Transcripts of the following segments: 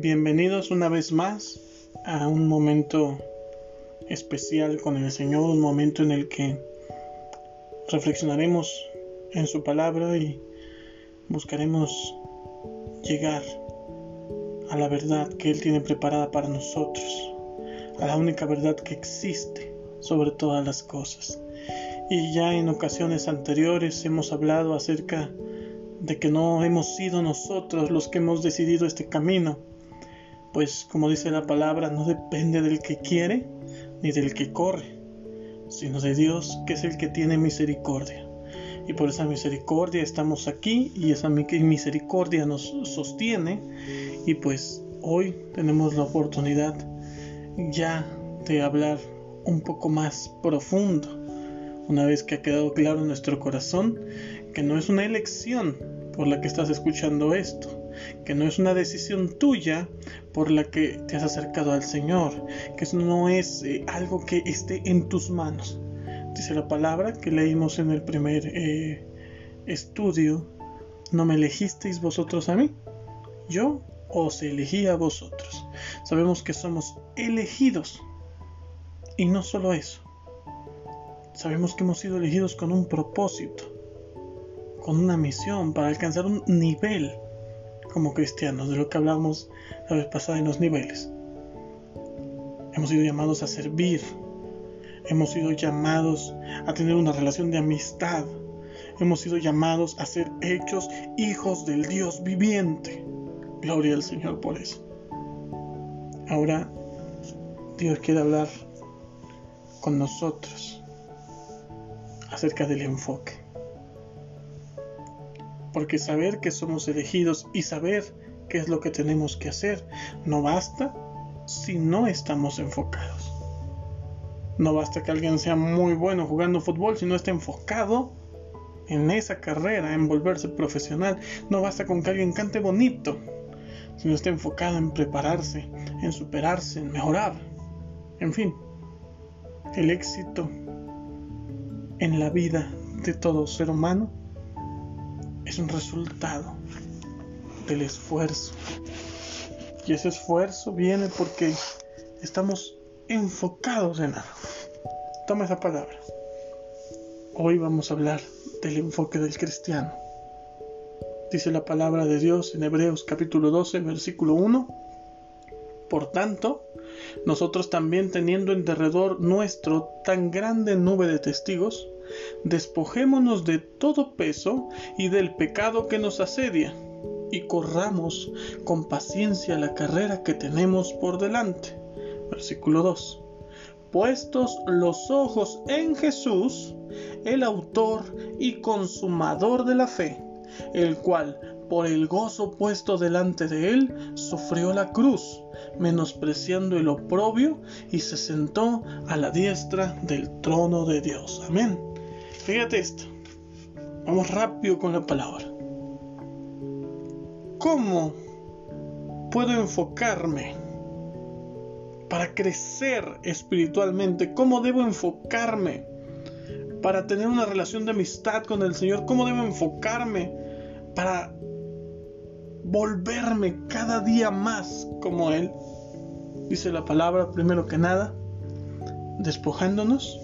Bienvenidos una vez más a un momento especial con el Señor, un momento en el que reflexionaremos en su palabra y buscaremos llegar a la verdad que Él tiene preparada para nosotros, a la única verdad que existe sobre todas las cosas. Y ya en ocasiones anteriores hemos hablado acerca de que no hemos sido nosotros los que hemos decidido este camino, pues como dice la palabra, no depende del que quiere ni del que corre, sino de Dios que es el que tiene misericordia. Y por esa misericordia estamos aquí y esa misericordia nos sostiene y pues hoy tenemos la oportunidad ya de hablar un poco más profundo, una vez que ha quedado claro en nuestro corazón que no es una elección por la que estás escuchando esto, que no es una decisión tuya por la que te has acercado al Señor, que eso no es eh, algo que esté en tus manos. Dice la palabra que leímos en el primer eh, estudio, no me elegisteis vosotros a mí, yo os elegí a vosotros. Sabemos que somos elegidos. Y no solo eso. Sabemos que hemos sido elegidos con un propósito, con una misión para alcanzar un nivel como cristianos, de lo que hablamos la vez pasada en los niveles. Hemos sido llamados a servir, hemos sido llamados a tener una relación de amistad, hemos sido llamados a ser hechos hijos del Dios viviente. Gloria al Señor por eso. Ahora Dios quiere hablar con nosotros acerca del enfoque. Porque saber que somos elegidos y saber qué es lo que tenemos que hacer no basta si no estamos enfocados. No basta que alguien sea muy bueno jugando fútbol si no está enfocado en esa carrera, en volverse profesional. No basta con que alguien cante bonito si no está enfocado en prepararse, en superarse, en mejorar. En fin, el éxito en la vida de todo ser humano es un resultado del esfuerzo. Y ese esfuerzo viene porque estamos enfocados en algo. Toma esa palabra. Hoy vamos a hablar del enfoque del cristiano. Dice la palabra de Dios en Hebreos capítulo 12, versículo 1. Por tanto, nosotros también teniendo en derredor nuestro tan grande nube de testigos, despojémonos de todo peso y del pecado que nos asedia, y corramos con paciencia la carrera que tenemos por delante. Versículo 2. Puestos los ojos en Jesús, el autor y consumador de la fe el cual, por el gozo puesto delante de él, sufrió la cruz, menospreciando el oprobio, y se sentó a la diestra del trono de Dios. Amén. Fíjate esto. Vamos rápido con la palabra. ¿Cómo puedo enfocarme para crecer espiritualmente? ¿Cómo debo enfocarme para tener una relación de amistad con el Señor? ¿Cómo debo enfocarme para volverme cada día más como Él. Dice la palabra, primero que nada, despojándonos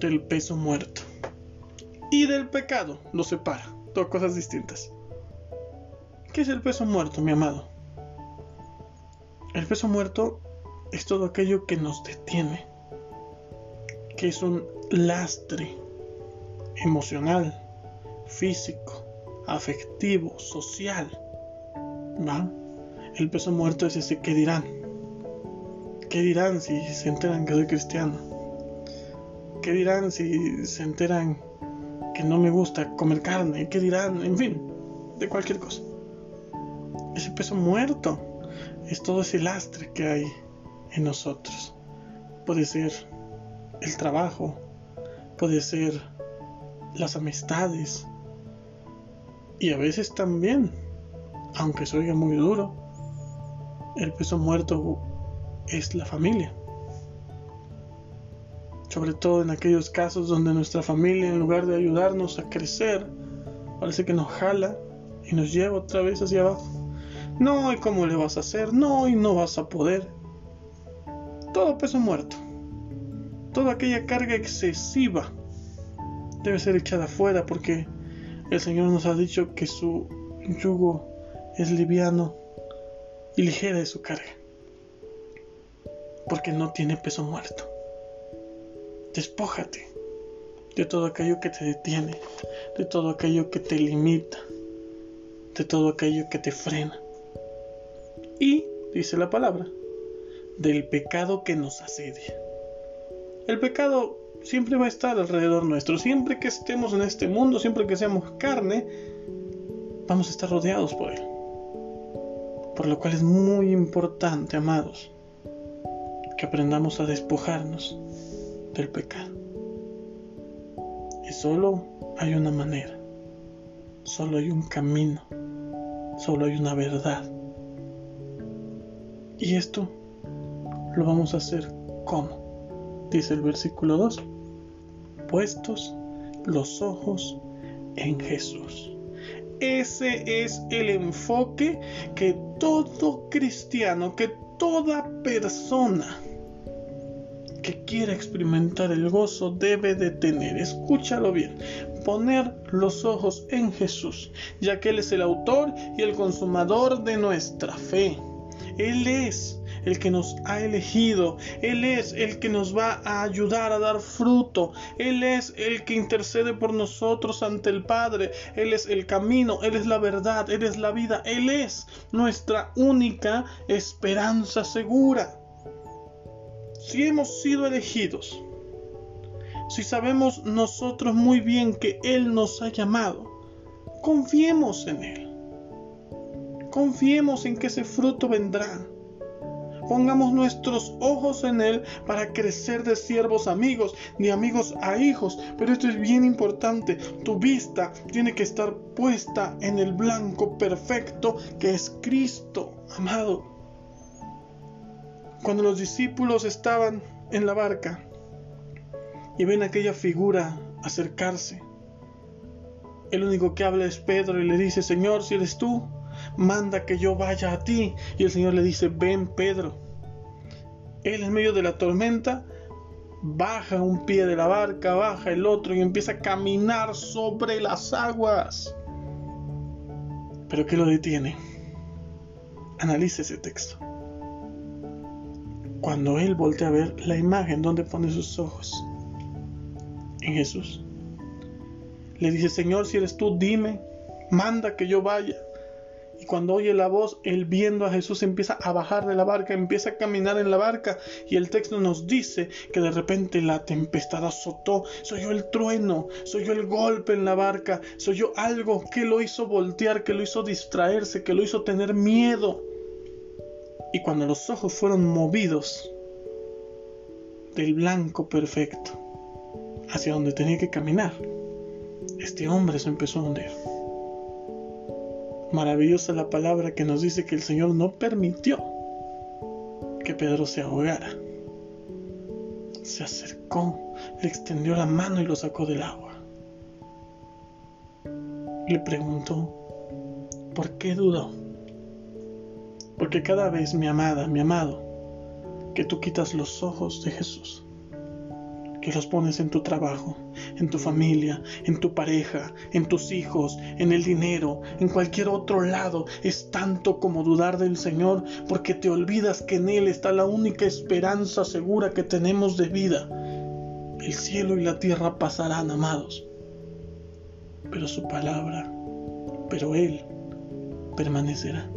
del peso muerto y del pecado. Lo separa, dos cosas distintas. ¿Qué es el peso muerto, mi amado? El peso muerto es todo aquello que nos detiene, que es un lastre emocional, físico, afectivo, social. ¿Va? El peso muerto es ese que dirán. ¿Qué dirán si se enteran que soy cristiano? ¿Qué dirán si se enteran que no me gusta comer carne? ¿Qué dirán? En fin, de cualquier cosa. Ese peso muerto es todo ese lastre que hay en nosotros. Puede ser el trabajo, puede ser las amistades, y a veces también, aunque se oiga muy duro, el peso muerto es la familia. Sobre todo en aquellos casos donde nuestra familia, en lugar de ayudarnos a crecer, parece que nos jala y nos lleva otra vez hacia abajo. No, ¿y cómo le vas a hacer? No, y no vas a poder. Todo peso muerto. Toda aquella carga excesiva debe ser echada afuera porque el Señor nos ha dicho que su yugo es liviano y ligera de su carga. Porque no tiene peso muerto. Despójate de todo aquello que te detiene, de todo aquello que te limita, de todo aquello que te frena. Y, dice la palabra, del pecado que nos asedia. El pecado siempre va a estar alrededor nuestro, siempre que estemos en este mundo, siempre que seamos carne, vamos a estar rodeados por él. Por lo cual es muy importante, amados, que aprendamos a despojarnos del pecado. Y solo hay una manera, solo hay un camino, solo hay una verdad. Y esto lo vamos a hacer como, dice el versículo 2, puestos los ojos en Jesús. Ese es el enfoque que todo cristiano, que toda persona que quiera experimentar el gozo debe de tener. Escúchalo bien. Poner los ojos en Jesús, ya que Él es el autor y el consumador de nuestra fe. Él es el que nos ha elegido, Él es el que nos va a ayudar a dar fruto, Él es el que intercede por nosotros ante el Padre, Él es el camino, Él es la verdad, Él es la vida, Él es nuestra única esperanza segura. Si hemos sido elegidos, si sabemos nosotros muy bien que Él nos ha llamado, confiemos en Él. Confiemos en que ese fruto vendrá. Pongamos nuestros ojos en Él para crecer de siervos amigos, de amigos a hijos. Pero esto es bien importante. Tu vista tiene que estar puesta en el blanco perfecto que es Cristo, amado. Cuando los discípulos estaban en la barca y ven aquella figura acercarse, el único que habla es Pedro y le dice, Señor, si eres tú, manda que yo vaya a ti. Y el Señor le dice, ven Pedro. Él en medio de la tormenta baja un pie de la barca, baja el otro y empieza a caminar sobre las aguas. Pero ¿qué lo detiene? Analice ese texto. Cuando él voltea a ver la imagen donde pone sus ojos en Jesús, le dice, Señor, si eres tú, dime, manda que yo vaya. Y cuando oye la voz, él viendo a Jesús empieza a bajar de la barca, empieza a caminar en la barca. Y el texto nos dice que de repente la tempestad azotó. Soy yo el trueno, soy yo el golpe en la barca, soy yo algo que lo hizo voltear, que lo hizo distraerse, que lo hizo tener miedo. Y cuando los ojos fueron movidos del blanco perfecto hacia donde tenía que caminar, este hombre se empezó a hundir. Maravillosa la palabra que nos dice que el Señor no permitió que Pedro se ahogara. Se acercó, le extendió la mano y lo sacó del agua. Le preguntó, ¿por qué dudó? Porque cada vez, mi amada, mi amado, que tú quitas los ojos de Jesús, que los pones en tu trabajo, en tu familia, en tu pareja, en tus hijos, en el dinero, en cualquier otro lado, es tanto como dudar del Señor, porque te olvidas que en Él está la única esperanza segura que tenemos de vida. El cielo y la tierra pasarán, amados, pero su palabra, pero Él permanecerá.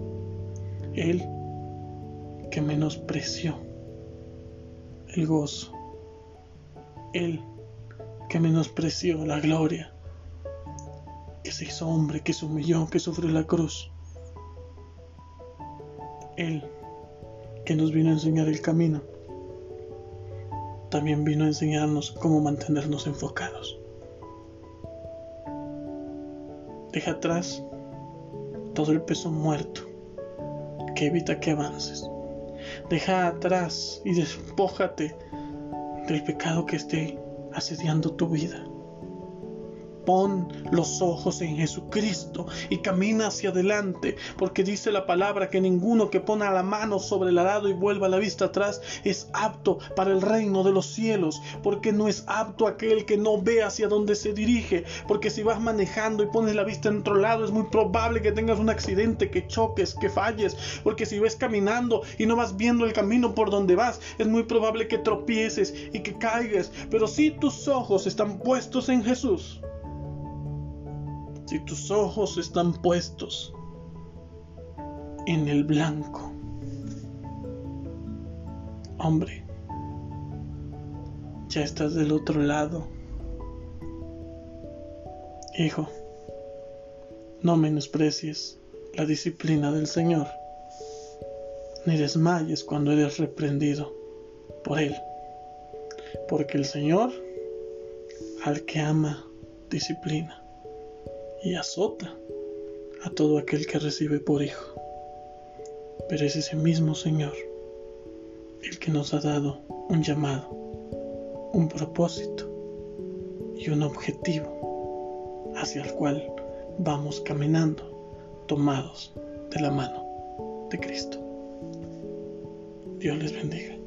Él que menospreció el gozo él que menospreció la gloria, que se hizo hombre, que se humilló, que sufrió la cruz. Él que nos vino a enseñar el camino, también vino a enseñarnos cómo mantenernos enfocados. Deja atrás todo el peso muerto que evita que avances. Deja atrás y despójate del pecado que esté asediando tu vida. Pon los ojos en Jesucristo y camina hacia adelante, porque dice la palabra que ninguno que pone la mano sobre el arado y vuelva la vista atrás es apto para el reino de los cielos, porque no es apto aquel que no ve hacia dónde se dirige, porque si vas manejando y pones la vista en otro lado es muy probable que tengas un accidente, que choques, que falles, porque si ves caminando y no vas viendo el camino por donde vas, es muy probable que tropieces y que caigas, pero si tus ojos están puestos en Jesús, si tus ojos están puestos en el blanco, hombre, ya estás del otro lado. Hijo, no menosprecies la disciplina del Señor, ni desmayes cuando eres reprendido por Él, porque el Señor al que ama disciplina y azota a todo aquel que recibe por hijo. Pero es ese mismo Señor el que nos ha dado un llamado, un propósito y un objetivo hacia el cual vamos caminando tomados de la mano de Cristo. Dios les bendiga.